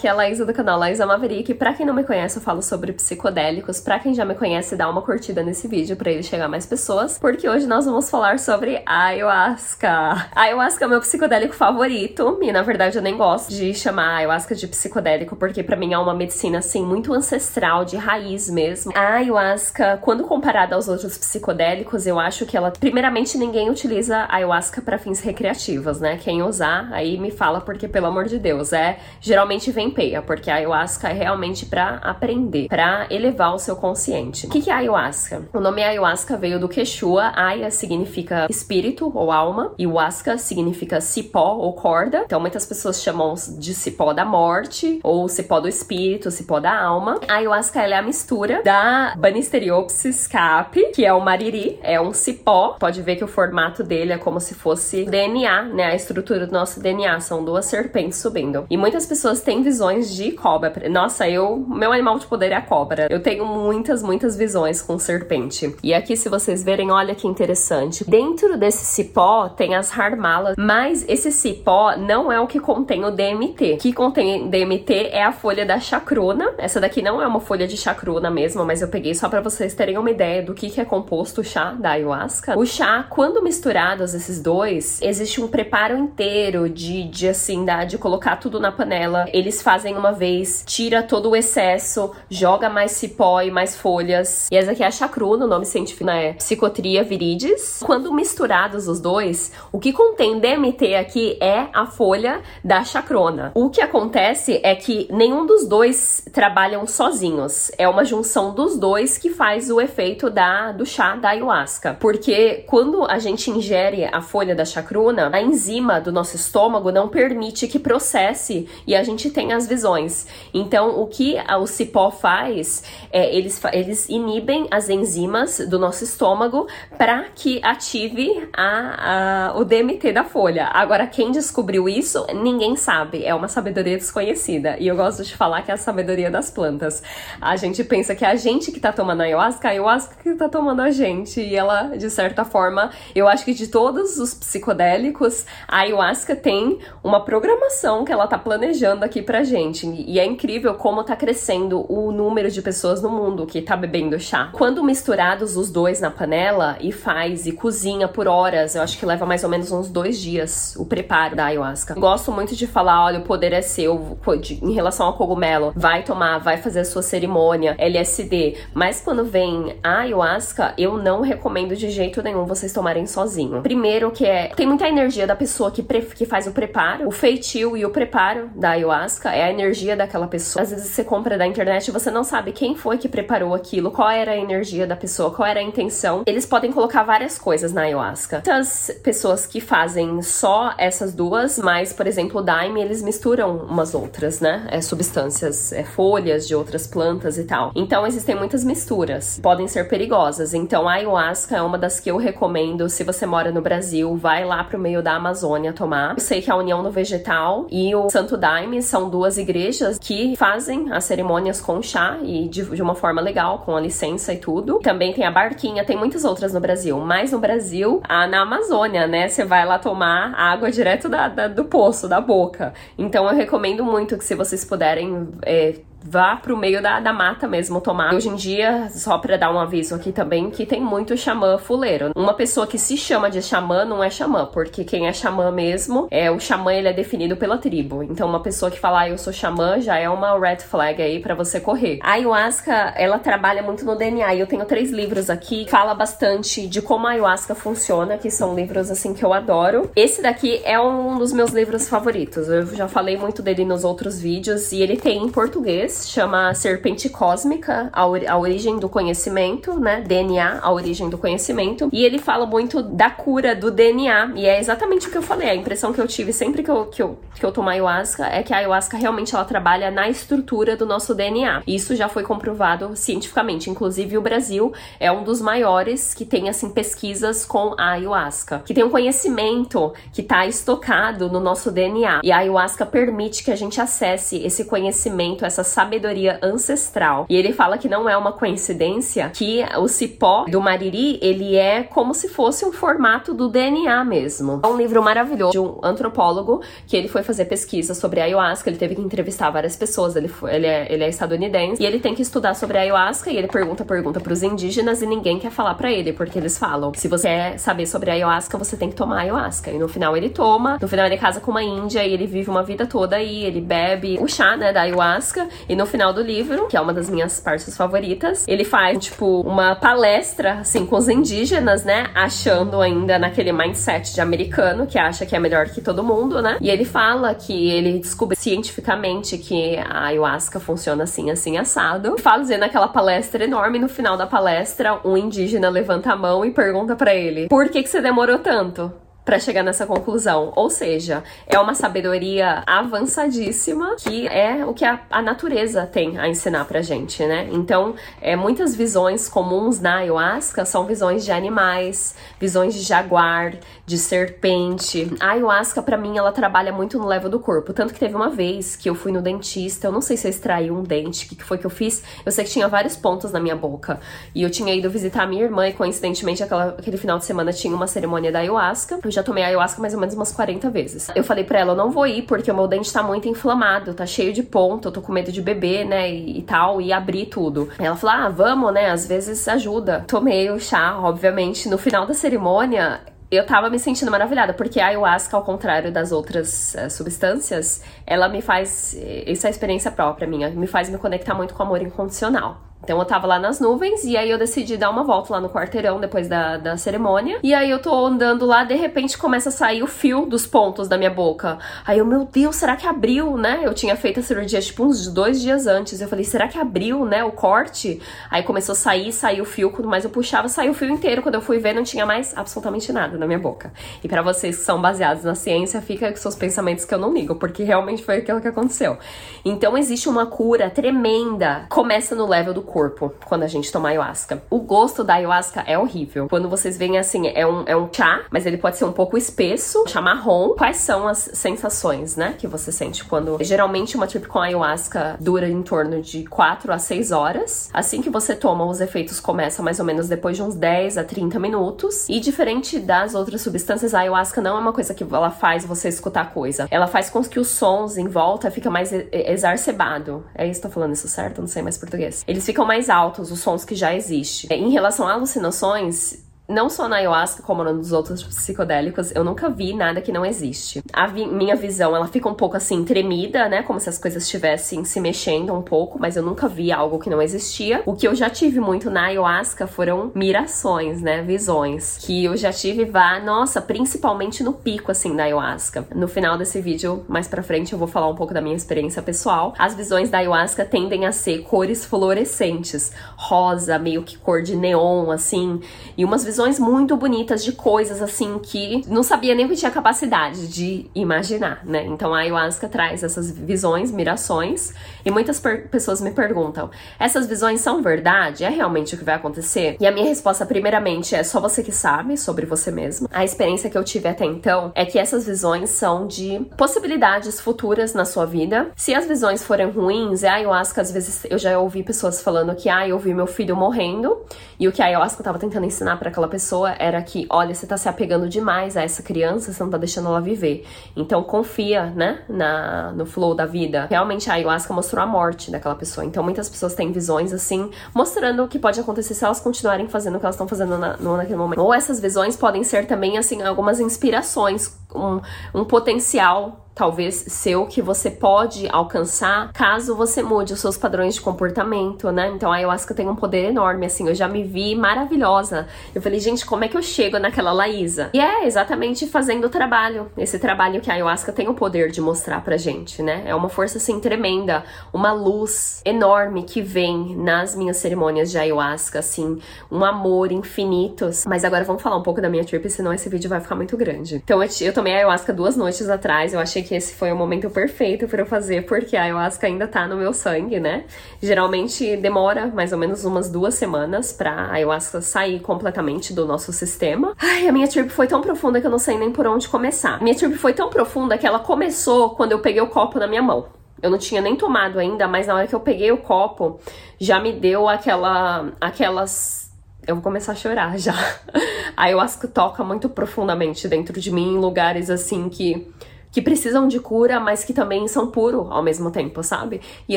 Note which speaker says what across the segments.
Speaker 1: Aqui é a Laísa do canal Laísa Maverick. Pra quem não me conhece, eu falo sobre psicodélicos. Pra quem já me conhece, dá uma curtida nesse vídeo pra ele chegar a mais pessoas, porque hoje nós vamos falar sobre ayahuasca. Ayahuasca é meu psicodélico favorito, e na verdade eu nem gosto de chamar ayahuasca de psicodélico, porque pra mim é uma medicina assim muito ancestral, de raiz mesmo. A ayahuasca, quando comparada aos outros psicodélicos, eu acho que ela, primeiramente, ninguém utiliza ayahuasca para fins recreativos, né? Quem usar, aí me fala, porque pelo amor de Deus, é geralmente vem peia, porque a ayahuasca é realmente para aprender, para elevar o seu consciente. O que, que é ayahuasca? O nome ayahuasca veio do Quechua, aya significa espírito ou alma, e huasca significa cipó ou corda. Então muitas pessoas chamam de cipó da morte, ou cipó do espírito, cipó da alma. A ayahuasca é a mistura da Banisteriopsis capi, que é o mariri, é um cipó. Pode ver que o formato dele é como se fosse DNA, né? A estrutura do nosso DNA são duas serpentes subindo. E muitas pessoas têm visões de cobra. Nossa, eu, meu animal de poder é a cobra. Eu tenho muitas, muitas visões com serpente. E aqui, se vocês verem, olha que interessante. Dentro desse cipó tem as harmalas, mas esse cipó não é o que contém o DMT. O que contém DMT é a folha da chacruna. Essa daqui não é uma folha de chacruna mesmo, mas eu peguei só para vocês terem uma ideia do que, que é composto o chá da ayahuasca. O chá, quando misturados esses dois, existe um preparo inteiro de, de assim, da, de colocar tudo na panela. Eles fazem uma vez, tira todo o excesso, joga mais cipó e mais folhas. E essa aqui é a chacruna, o nome científico é Psicotria viridis. Quando misturados os dois, o que contém DMT aqui é a folha da chacrona. O que acontece é que nenhum dos dois trabalham sozinhos. É uma junção dos dois que faz o efeito da do chá da ayahuasca. Porque quando a gente ingere a folha da chacruna, a enzima do nosso estômago não permite que processe e a gente tem as visões. Então, o que o cipó faz é eles, eles inibem as enzimas do nosso estômago para que ative a, a, o DMT da folha. Agora, quem descobriu isso, ninguém sabe. É uma sabedoria desconhecida. E eu gosto de falar que é a sabedoria das plantas. A gente pensa que é a gente que tá tomando ayahuasca, a ayahuasca que tá tomando a gente. E ela, de certa forma, eu acho que de todos os psicodélicos, a ayahuasca tem uma programação que ela tá planejando aqui pra gente. E é incrível como tá crescendo o número de pessoas no mundo que tá bebendo chá. Quando misturados os dois na panela e faz e cozinha por horas, eu acho que leva mais ou menos uns dois dias o preparo da ayahuasca. Gosto muito de falar, olha, o poder é seu em relação ao cogumelo. Vai tomar, vai fazer a sua cerimônia, LSD. Mas quando vem a ayahuasca, eu não recomendo de jeito nenhum vocês tomarem sozinho. Primeiro que é, tem muita energia da pessoa que, que faz o preparo, o feitio e o preparo da ayahuasca é a energia daquela pessoa. Às vezes você compra da internet e você não sabe quem foi que preparou aquilo, qual era a energia da pessoa, qual era a intenção. Eles podem colocar várias coisas na ayahuasca. Muitas pessoas que fazem só essas duas, mas, por exemplo, o daime, eles misturam umas outras, né? É, substâncias, é, folhas de outras plantas e tal. Então existem muitas misturas, podem ser perigosas. Então a ayahuasca é uma das que eu recomendo se você mora no Brasil, vai lá pro meio da Amazônia tomar. Eu sei que a União do Vegetal e o Santo Daime são duas igrejas que fazem as cerimônias com chá e de, de uma forma legal, com a licença e tudo. Também tem a barquinha, tem muitas outras no Brasil, mas no Brasil, a, na Amazônia, né? Você vai lá tomar água direto da, da, do poço, da boca. Então eu recomendo muito que se vocês puderem é, vá pro meio da, da mata mesmo tomar. Hoje em dia, só para dar um aviso aqui também, que tem muito xamã fuleiro. Uma pessoa que se chama de xamã não é xamã, porque quem é xamã mesmo, é o xamã ele é definido pela tribo. Então uma pessoa que fala, ah, eu sou xamã, já é uma red flag aí para você correr. A ayahuasca, ela trabalha muito no DNA, e eu tenho três livros aqui, fala bastante de como a ayahuasca funciona, que são livros assim que eu adoro. Esse daqui é um dos meus livros favoritos. Eu já falei muito dele nos outros vídeos e ele tem em português chama Serpente Cósmica, a, a origem do conhecimento, né? DNA, a origem do conhecimento. E ele fala muito da cura do DNA. E é exatamente o que eu falei. A impressão que eu tive sempre que eu, que eu, que eu tomo ayahuasca é que a ayahuasca realmente ela trabalha na estrutura do nosso DNA. Isso já foi comprovado cientificamente. Inclusive, o Brasil é um dos maiores que tem, assim, pesquisas com a ayahuasca. Que tem um conhecimento que está estocado no nosso DNA. E a ayahuasca permite que a gente acesse esse conhecimento, essa sabedoria ancestral. E ele fala que não é uma coincidência que o cipó do mariri, ele é como se fosse um formato do DNA mesmo. É um livro maravilhoso de um antropólogo que ele foi fazer pesquisa sobre ayahuasca, ele teve que entrevistar várias pessoas, ele, foi, ele, é, ele é estadunidense, e ele tem que estudar sobre ayahuasca, e ele pergunta, pergunta pros indígenas, e ninguém quer falar para ele, porque eles falam, se você quer saber sobre ayahuasca, você tem que tomar ayahuasca. E no final ele toma, no final ele casa com uma índia, e ele vive uma vida toda aí, ele bebe o chá, né, da ayahuasca, e no final do livro, que é uma das minhas partes favoritas, ele faz, tipo, uma palestra, assim, com os indígenas, né, achando ainda naquele mindset de americano, que acha que é melhor que todo mundo, né, e ele fala que ele descobre cientificamente que a ayahuasca funciona assim, assim, assado. Fazendo aquela palestra enorme, no final da palestra, um indígena levanta a mão e pergunta para ele: Por que, que você demorou tanto? Para chegar nessa conclusão. Ou seja, é uma sabedoria avançadíssima que é o que a, a natureza tem a ensinar pra gente, né? Então, é, muitas visões comuns na ayahuasca são visões de animais, visões de jaguar, de serpente. A ayahuasca, para mim, ela trabalha muito no level do corpo. Tanto que teve uma vez que eu fui no dentista, eu não sei se eu extraí um dente, o que, que foi que eu fiz. Eu sei que tinha vários pontos na minha boca. E eu tinha ido visitar a minha irmã e, coincidentemente, aquela, aquele final de semana tinha uma cerimônia da ayahuasca. Eu já já tomei ayahuasca mais ou menos umas 40 vezes. Eu falei pra ela, eu não vou ir porque o meu dente tá muito inflamado, tá cheio de ponto, eu tô com medo de beber, né, e, e tal, e abrir tudo. Ela falou, ah, vamos, né, às vezes ajuda. Tomei o chá, obviamente. No final da cerimônia, eu tava me sentindo maravilhada, porque a ayahuasca, ao contrário das outras uh, substâncias, ela me faz. Isso é experiência própria minha, me faz me conectar muito com o amor incondicional. Então eu tava lá nas nuvens e aí eu decidi dar uma volta lá no quarteirão depois da, da cerimônia. E aí eu tô andando lá, de repente começa a sair o fio dos pontos da minha boca. Aí eu, meu Deus, será que abriu, né? Eu tinha feito a cirurgia tipo uns dois dias antes. Eu falei, será que abriu, né? O corte? Aí começou a sair, saiu o fio, quando mais eu puxava, saiu o fio inteiro. Quando eu fui ver, não tinha mais absolutamente nada na minha boca. E para vocês que são baseados na ciência, fica com seus pensamentos que eu não ligo, porque realmente foi aquilo que aconteceu. Então existe uma cura tremenda. Começa no level do corpo quando a gente toma ayahuasca. O gosto da ayahuasca é horrível. Quando vocês veem assim, é um, é um chá, mas ele pode ser um pouco espesso, chá marrom. Quais são as sensações, né, que você sente quando. Geralmente uma trip com ayahuasca dura em torno de 4 a 6 horas. Assim que você toma, os efeitos começam mais ou menos depois de uns 10 a 30 minutos. E diferente das outras substâncias, a ayahuasca não é uma coisa que ela faz você escutar coisa. Ela faz com que os sons em volta fiquem mais exacerbado. É isso, tô falando isso certo? Não sei mais português. Eles ficam mais altos, os sons que já existem. Em relação a alucinações, não só na ayahuasca, como nos outros psicodélicos, eu nunca vi nada que não existe. A vi minha visão, ela fica um pouco assim tremida, né? Como se as coisas estivessem se mexendo um pouco, mas eu nunca vi algo que não existia. O que eu já tive muito na ayahuasca foram mirações, né? Visões. Que eu já tive, vá, nossa, principalmente no pico, assim, da ayahuasca. No final desse vídeo, mais pra frente, eu vou falar um pouco da minha experiência pessoal. As visões da ayahuasca tendem a ser cores fluorescentes, rosa, meio que cor de neon, assim, e umas visões visões muito bonitas de coisas assim que não sabia nem que tinha capacidade de imaginar, né? Então a ayahuasca traz essas visões, mirações, e muitas pessoas me perguntam: essas visões são verdade? É realmente o que vai acontecer? E a minha resposta, primeiramente, é só você que sabe sobre você mesmo. A experiência que eu tive até então é que essas visões são de possibilidades futuras na sua vida. Se as visões forem ruins, a ayahuasca, às vezes eu já ouvi pessoas falando que, ah, eu vi meu filho morrendo, e o que a ayahuasca tava tentando ensinar para aquela pessoa era que, olha, você tá se apegando demais a essa criança, você não tá deixando ela viver. Então confia, né, na, no flow da vida. Realmente a ayahuasca mostrou a morte daquela pessoa. Então muitas pessoas têm visões assim, mostrando o que pode acontecer se elas continuarem fazendo o que elas estão fazendo na, no, naquele momento. Ou essas visões podem ser também, assim, algumas inspirações, um, um potencial talvez seu que você pode alcançar caso você mude os seus padrões de comportamento, né? Então a ayahuasca tem um poder enorme, assim, eu já me vi maravilhosa. Eu falei, gente, como é que eu chego naquela Laísa? E é exatamente fazendo o trabalho, esse trabalho que a ayahuasca tem o poder de mostrar pra gente, né? É uma força assim tremenda, uma luz enorme que vem nas minhas cerimônias de ayahuasca, assim, um amor infinito. Mas agora vamos falar um pouco da minha trip, senão esse vídeo vai ficar muito grande. Então eu, eu tomei ayahuasca duas noites atrás, eu achei que que esse foi o momento perfeito para eu fazer, porque a ayahuasca ainda tá no meu sangue, né? Geralmente demora mais ou menos umas duas semanas pra ayahuasca sair completamente do nosso sistema. Ai, a minha trip foi tão profunda que eu não sei nem por onde começar. Minha trip foi tão profunda que ela começou quando eu peguei o copo na minha mão. Eu não tinha nem tomado ainda, mas na hora que eu peguei o copo, já me deu aquela aquelas eu vou começar a chorar já. A ayahuasca toca muito profundamente dentro de mim, em lugares assim que que precisam de cura, mas que também são puro ao mesmo tempo, sabe? E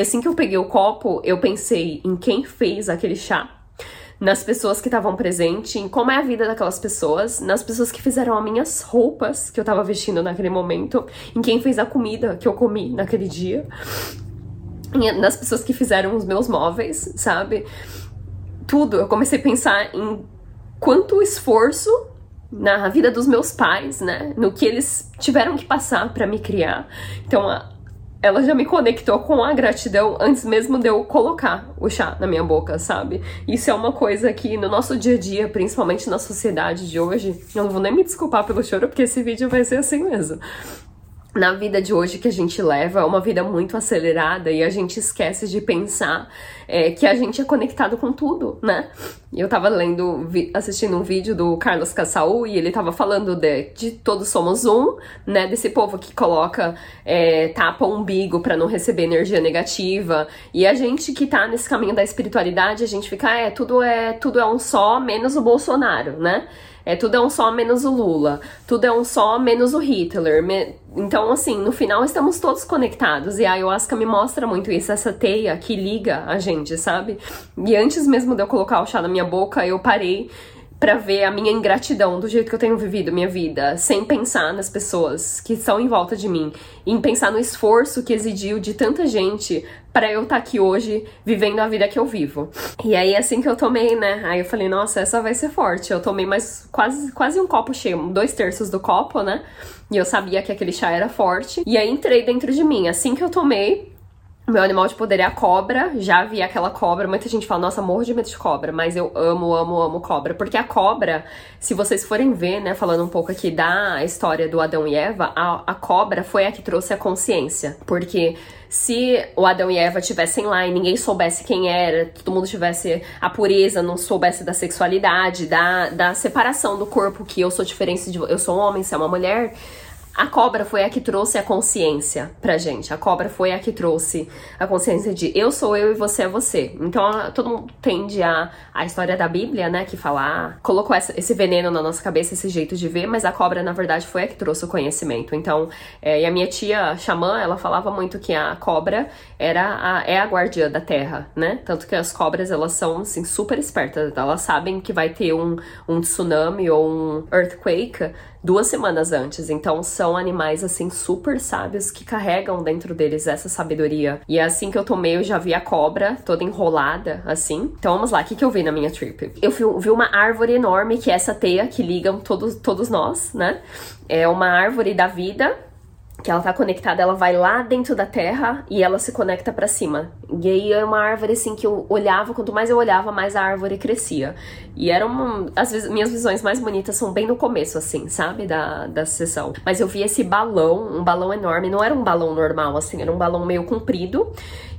Speaker 1: assim que eu peguei o copo, eu pensei em quem fez aquele chá, nas pessoas que estavam presentes, em como é a vida daquelas pessoas, nas pessoas que fizeram as minhas roupas que eu tava vestindo naquele momento, em quem fez a comida que eu comi naquele dia, nas pessoas que fizeram os meus móveis, sabe? Tudo. Eu comecei a pensar em quanto esforço na vida dos meus pais, né? No que eles tiveram que passar para me criar. Então, a, ela já me conectou com a gratidão antes mesmo de eu colocar o chá na minha boca, sabe? Isso é uma coisa que no nosso dia a dia, principalmente na sociedade de hoje, eu não vou nem me desculpar pelo choro, porque esse vídeo vai ser assim mesmo na vida de hoje que a gente leva é uma vida muito acelerada e a gente esquece de pensar é, que a gente é conectado com tudo, né? Eu tava lendo, assistindo um vídeo do Carlos Cassaú e ele tava falando de, de todos somos um, né? Desse povo que coloca, é, tapa o umbigo para não receber energia negativa. E a gente que tá nesse caminho da espiritualidade, a gente fica, é, tudo é, tudo é um só, menos o Bolsonaro, né? É tudo é um só menos o Lula, tudo é um só menos o Hitler. Me... Então, assim, no final estamos todos conectados e a ayahuasca me mostra muito isso, essa teia que liga a gente, sabe? E antes mesmo de eu colocar o chá na minha boca, eu parei para ver a minha ingratidão do jeito que eu tenho vivido minha vida, sem pensar nas pessoas que estão em volta de mim, em pensar no esforço que exigiu de tanta gente para eu estar tá aqui hoje vivendo a vida que eu vivo. E aí assim que eu tomei, né? Aí eu falei, nossa, essa vai ser forte. Eu tomei mais quase quase um copo cheio, dois terços do copo, né? E eu sabia que aquele chá era forte. E aí entrei dentro de mim. Assim que eu tomei, meu animal de poder é a cobra. Já vi aquela cobra. Muita gente fala, nossa, morro de medo de cobra. Mas eu amo, amo, amo cobra. Porque a cobra, se vocês forem ver, né, falando um pouco aqui da história do Adão e Eva, a, a cobra foi a que trouxe a consciência. Porque se o Adão e Eva tivessem lá e ninguém soubesse quem era, todo mundo tivesse a pureza, não soubesse da sexualidade, da, da separação do corpo, que eu sou diferente de eu sou um homem, você é uma mulher a cobra foi a que trouxe a consciência pra gente. A cobra foi a que trouxe a consciência de eu sou eu e você é você. Então todo mundo tende a a história da Bíblia, né, que fala, ah, colocou essa, esse veneno na nossa cabeça, esse jeito de ver, mas a cobra na verdade foi a que trouxe o conhecimento. Então, é, e a minha tia xamã, ela falava muito que a cobra era a, é a guardiã da terra, né? Tanto que as cobras elas são assim super espertas, elas sabem que vai ter um, um tsunami ou um earthquake duas semanas antes. Então são animais assim super sábios que carregam dentro deles essa sabedoria. E é assim que eu tomei, eu já vi a cobra toda enrolada assim. Então vamos lá, o que, que eu vi na minha trip? Eu vi, vi uma árvore enorme que é essa teia que ligam todos, todos nós, né? É uma árvore da vida que ela tá conectada, ela vai lá dentro da terra e ela se conecta para cima. E aí é uma árvore assim que eu olhava, quanto mais eu olhava, mais a árvore crescia. E eram uma, as minhas visões mais bonitas são bem no começo assim, sabe, da, da sessão. Mas eu vi esse balão, um balão enorme, não era um balão normal assim, era um balão meio comprido.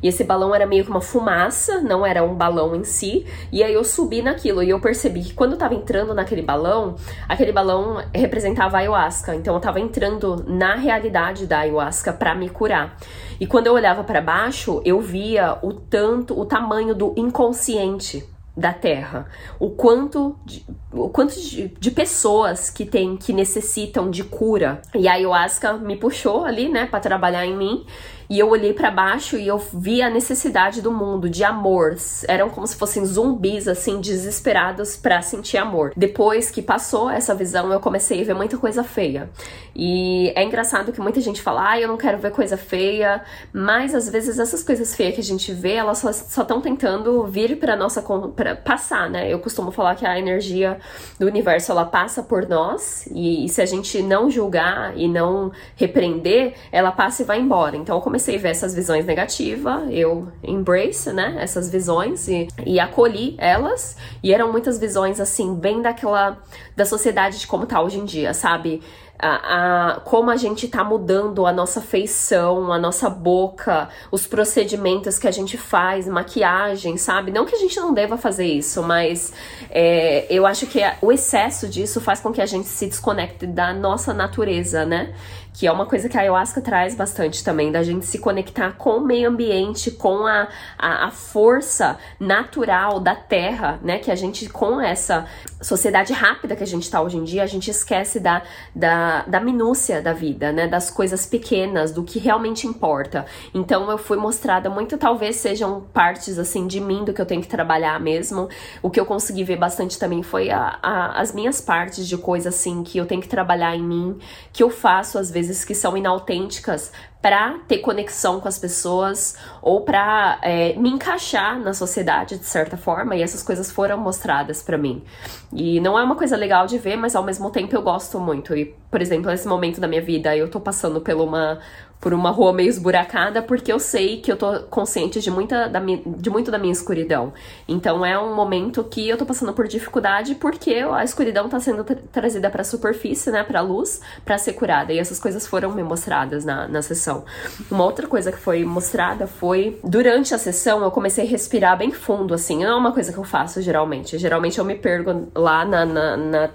Speaker 1: E esse balão era meio que uma fumaça, não era um balão em si. E aí eu subi naquilo e eu percebi que quando eu tava entrando naquele balão, aquele balão representava a ayahuasca. Então eu tava entrando na realidade da ayahuasca para me curar. E quando eu olhava para baixo, eu via o tanto, o tamanho do inconsciente da Terra, o quanto de, o quanto de, de, pessoas que tem que necessitam de cura. E a ayahuasca me puxou ali, né, para trabalhar em mim. E eu olhei para baixo e eu vi a necessidade do mundo de amor. Eram como se fossem zumbis assim desesperados para sentir amor. Depois que passou essa visão, eu comecei a ver muita coisa feia. E é engraçado que muita gente fala: "Ah, eu não quero ver coisa feia", mas às vezes essas coisas feias que a gente vê, elas só estão tentando vir para nossa pra passar, né? Eu costumo falar que a energia do universo ela passa por nós e, e se a gente não julgar e não repreender, ela passa e vai embora. Então, eu comecei a ver essas visões negativas, eu embrace, né, essas visões e, e acolhi elas. E eram muitas visões, assim, bem daquela, da sociedade de como tá hoje em dia, sabe? a, a, como a gente tá mudando a nossa feição, a nossa boca, os procedimentos que a gente faz, maquiagem, sabe? Não que a gente não deva fazer isso, mas é, eu acho que o excesso disso faz com que a gente se desconecte da nossa natureza, né? Que é uma coisa que a ayahuasca traz bastante também, da gente se conectar com o meio ambiente, com a, a, a, força natural da terra, né? Que a gente, com essa sociedade rápida que a gente tá hoje em dia, a gente esquece da, da, da minúcia da vida, né? Das coisas pequenas, do que realmente importa. Então eu fui mostrada muito, talvez sejam partes assim de mim, do que eu tenho que trabalhar mesmo. O que eu consegui ver bastante também foi a, a, as minhas partes de coisa assim que eu tenho que trabalhar em mim, que eu faço às vezes vezes que são inautênticas para ter conexão com as pessoas ou para é, me encaixar na sociedade de certa forma e essas coisas foram mostradas para mim. E não é uma coisa legal de ver mas ao mesmo tempo eu gosto muito. E por exemplo nesse momento da minha vida eu tô passando por uma por uma rua meio esburacada, porque eu sei que eu tô consciente de, muita da de muito da minha escuridão. Então é um momento que eu tô passando por dificuldade porque a escuridão tá sendo tra trazida pra superfície, né, pra luz, pra ser curada. E essas coisas foram me mostradas na, na sessão. Uma outra coisa que foi mostrada foi, durante a sessão, eu comecei a respirar bem fundo, assim. Não é uma coisa que eu faço geralmente. Geralmente eu me perco lá na, na, na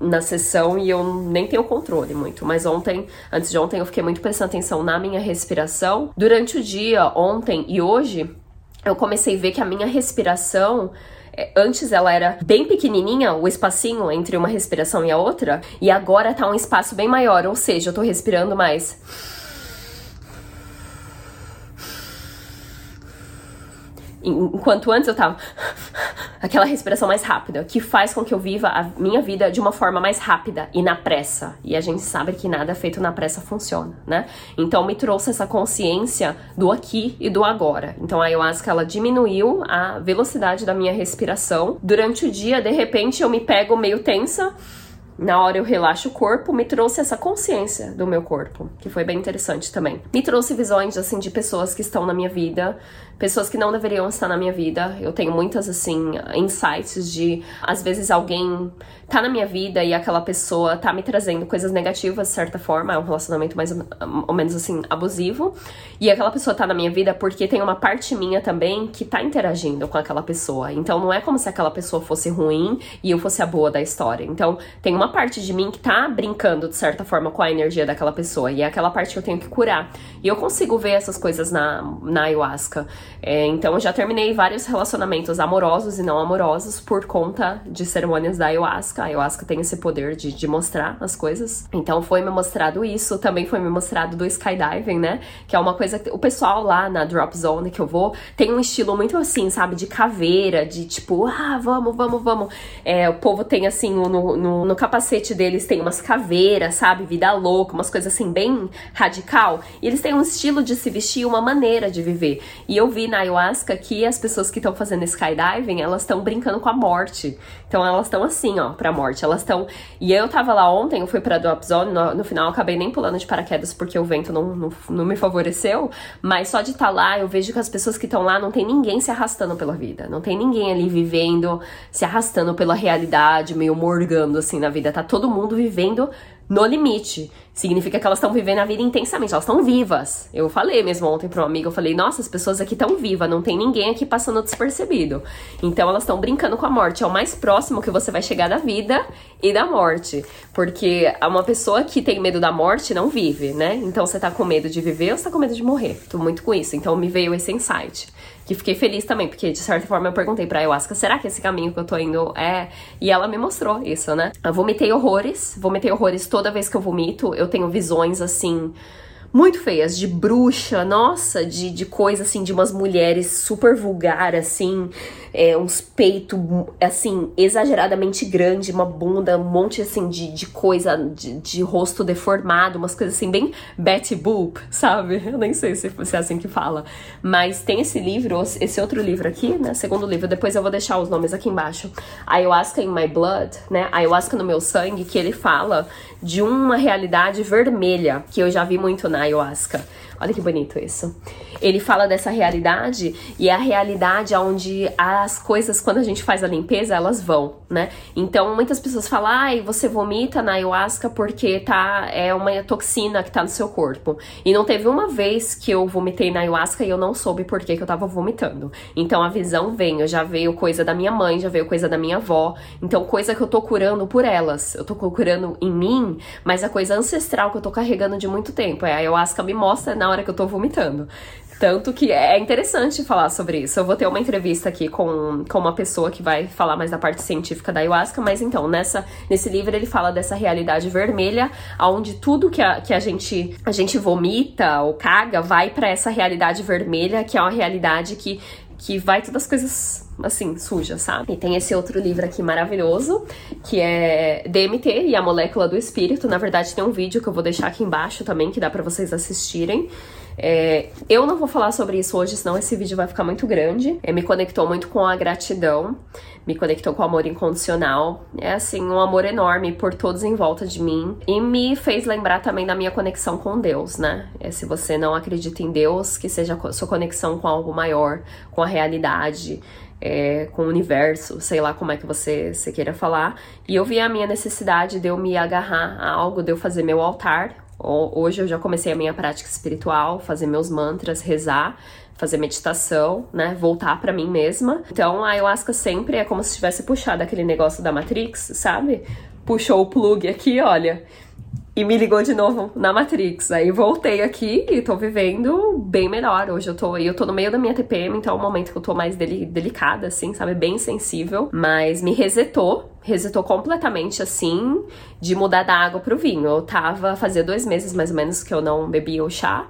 Speaker 1: na sessão e eu nem tenho controle muito. Mas ontem, antes de ontem, eu fiquei muito prestando atenção na minha respiração. Durante o dia, ontem e hoje, eu comecei a ver que a minha respiração é, Antes ela era bem pequenininha, o espacinho entre uma respiração e a outra, e agora tá um espaço bem maior, ou seja, eu tô respirando mais Enquanto antes eu tava aquela respiração mais rápida, que faz com que eu viva a minha vida de uma forma mais rápida e na pressa. E a gente sabe que nada feito na pressa funciona, né? Então me trouxe essa consciência do aqui e do agora. Então a ayahuasca ela diminuiu a velocidade da minha respiração. Durante o dia, de repente, eu me pego meio tensa na hora eu relaxo o corpo, me trouxe essa consciência do meu corpo, que foi bem interessante também. Me trouxe visões, assim, de pessoas que estão na minha vida, pessoas que não deveriam estar na minha vida. Eu tenho muitas, assim, insights de, às vezes, alguém tá na minha vida e aquela pessoa tá me trazendo coisas negativas, de certa forma, é um relacionamento mais ou menos, assim, abusivo. E aquela pessoa tá na minha vida porque tem uma parte minha também que tá interagindo com aquela pessoa. Então, não é como se aquela pessoa fosse ruim e eu fosse a boa da história. Então, tem uma parte de mim que tá brincando, de certa forma, com a energia daquela pessoa. E é aquela parte que eu tenho que curar. E eu consigo ver essas coisas na, na ayahuasca. É, então eu já terminei vários relacionamentos amorosos e não amorosos por conta de cerimônias da ayahuasca. A ayahuasca tem esse poder de, de mostrar as coisas. Então foi me mostrado isso, também foi me mostrado do skydiving, né? Que é uma coisa que o pessoal lá na Drop Zone que eu vou tem um estilo muito assim, sabe? De caveira, de tipo, ah, vamos, vamos, vamos. É, o povo tem assim, no, no, no capacete deles tem umas caveiras, sabe? Vida louca, umas coisas assim, bem radical. E eles têm um estilo de se vestir, uma maneira de viver. E eu vi na ayahuasca que as pessoas que estão fazendo skydiving, elas estão brincando com a morte. Então elas estão assim, ó, pra morte. Elas estão. E eu tava lá ontem, eu fui pra Drop Zone, no, no final acabei nem pulando de paraquedas porque o vento não, não, não me favoreceu. Mas só de estar tá lá, eu vejo que as pessoas que estão lá não tem ninguém se arrastando pela vida. Não tem ninguém ali vivendo, se arrastando pela realidade, meio morgando assim na vida. Tá todo mundo vivendo no limite. Significa que elas estão vivendo a vida intensamente, elas estão vivas. Eu falei mesmo ontem para um amigo, eu falei, nossa, as pessoas aqui estão vivas, não tem ninguém aqui passando despercebido. Então elas estão brincando com a morte, é o mais próximo que você vai chegar da vida e da morte. Porque uma pessoa que tem medo da morte não vive, né? Então você tá com medo de viver ou você tá com medo de morrer? Tô muito com isso, então me veio esse insight que fiquei feliz também, porque de certa forma eu perguntei pra ayahuasca, será que esse caminho que eu tô indo é? E ela me mostrou isso, né? Eu vomitei horrores, vomitei horrores toda vez que eu vomito, eu tenho visões assim muito feias, de bruxa, nossa, de, de coisa assim, de umas mulheres super vulgar, assim, é, uns peitos, assim, exageradamente grande, uma bunda, um monte, assim, de, de coisa, de, de rosto deformado, umas coisas assim, bem Betty Boop, sabe? Eu nem sei se, se é assim que fala. Mas tem esse livro, esse outro livro aqui, né? Segundo livro, depois eu vou deixar os nomes aqui embaixo. Ayahuasca in My Blood, né? Ayahuasca no meu sangue, que ele fala de uma realidade vermelha, que eu já vi muito na ayahuasca. Olha que bonito isso. Ele fala dessa realidade e é a realidade onde as coisas, quando a gente faz a limpeza, elas vão, né? Então muitas pessoas falam, ai, você vomita na ayahuasca porque tá, é uma toxina que tá no seu corpo. E não teve uma vez que eu vomitei na ayahuasca e eu não soube por que, que eu tava vomitando. Então a visão vem, já veio coisa da minha mãe, já veio coisa da minha avó. Então coisa que eu tô curando por elas. Eu tô curando em mim, mas a coisa ancestral que eu tô carregando de muito tempo. É a ayahuasca me mostra na hora que eu tô vomitando. Tanto que é interessante falar sobre isso. Eu vou ter uma entrevista aqui com, com uma pessoa que vai falar mais da parte científica da ayahuasca, mas então, nessa, nesse livro ele fala dessa realidade vermelha, onde tudo que a, que a, gente, a gente vomita ou caga vai para essa realidade vermelha, que é uma realidade que, que vai todas as coisas assim, sujas, sabe? E tem esse outro livro aqui maravilhoso, que é DMT e a molécula do espírito. Na verdade, tem um vídeo que eu vou deixar aqui embaixo também, que dá para vocês assistirem. É, eu não vou falar sobre isso hoje, senão esse vídeo vai ficar muito grande. É, me conectou muito com a gratidão, me conectou com o amor incondicional. É assim, um amor enorme por todos em volta de mim. E me fez lembrar também da minha conexão com Deus, né? É, se você não acredita em Deus, que seja sua conexão com algo maior, com a realidade. É, com o universo, sei lá como é que você, você queira falar. E eu vi a minha necessidade de eu me agarrar a algo, de eu fazer meu altar, Hoje eu já comecei a minha prática espiritual, fazer meus mantras, rezar, fazer meditação, né? Voltar para mim mesma. Então a ayahuasca sempre é como se tivesse puxado aquele negócio da Matrix, sabe? Puxou o plug aqui, olha, e me ligou de novo na Matrix. Aí voltei aqui e tô vivendo bem melhor. Hoje eu tô, eu tô no meio da minha TPM, então é um momento que eu tô mais deli, delicada, assim, sabe? Bem sensível. Mas me resetou, resetou completamente, assim, de mudar da água pro vinho. Eu tava, fazia dois meses mais ou menos que eu não bebia o chá.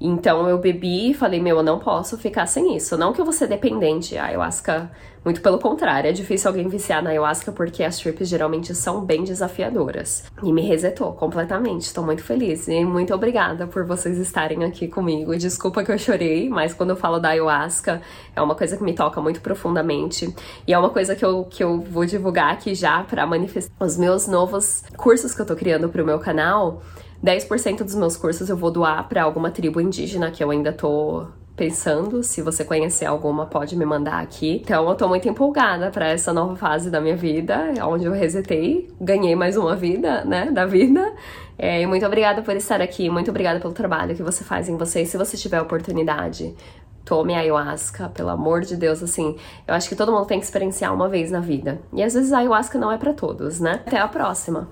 Speaker 1: Então eu bebi e falei, meu, eu não posso ficar sem isso. Não que eu vou ser dependente, a ayahuasca, muito pelo contrário, é difícil alguém viciar na ayahuasca porque as trips geralmente são bem desafiadoras. E me resetou completamente, estou muito feliz. E muito obrigada por vocês estarem aqui comigo. Desculpa que eu chorei, mas quando eu falo da ayahuasca, é uma coisa que me toca muito profundamente. E é uma coisa que eu, que eu vou divulgar aqui já para manifestar os meus novos cursos que eu tô criando pro meu canal 10% dos meus cursos eu vou doar para alguma tribo indígena que eu ainda tô pensando. Se você conhecer alguma, pode me mandar aqui. Então, eu tô muito empolgada para essa nova fase da minha vida, onde eu resetei, ganhei mais uma vida, né, da vida. É, e muito obrigada por estar aqui, muito obrigada pelo trabalho que você faz em você. E se você tiver oportunidade, tome ayahuasca, pelo amor de Deus, assim. Eu acho que todo mundo tem que experienciar uma vez na vida. E às vezes a ayahuasca não é para todos, né? Até a próxima.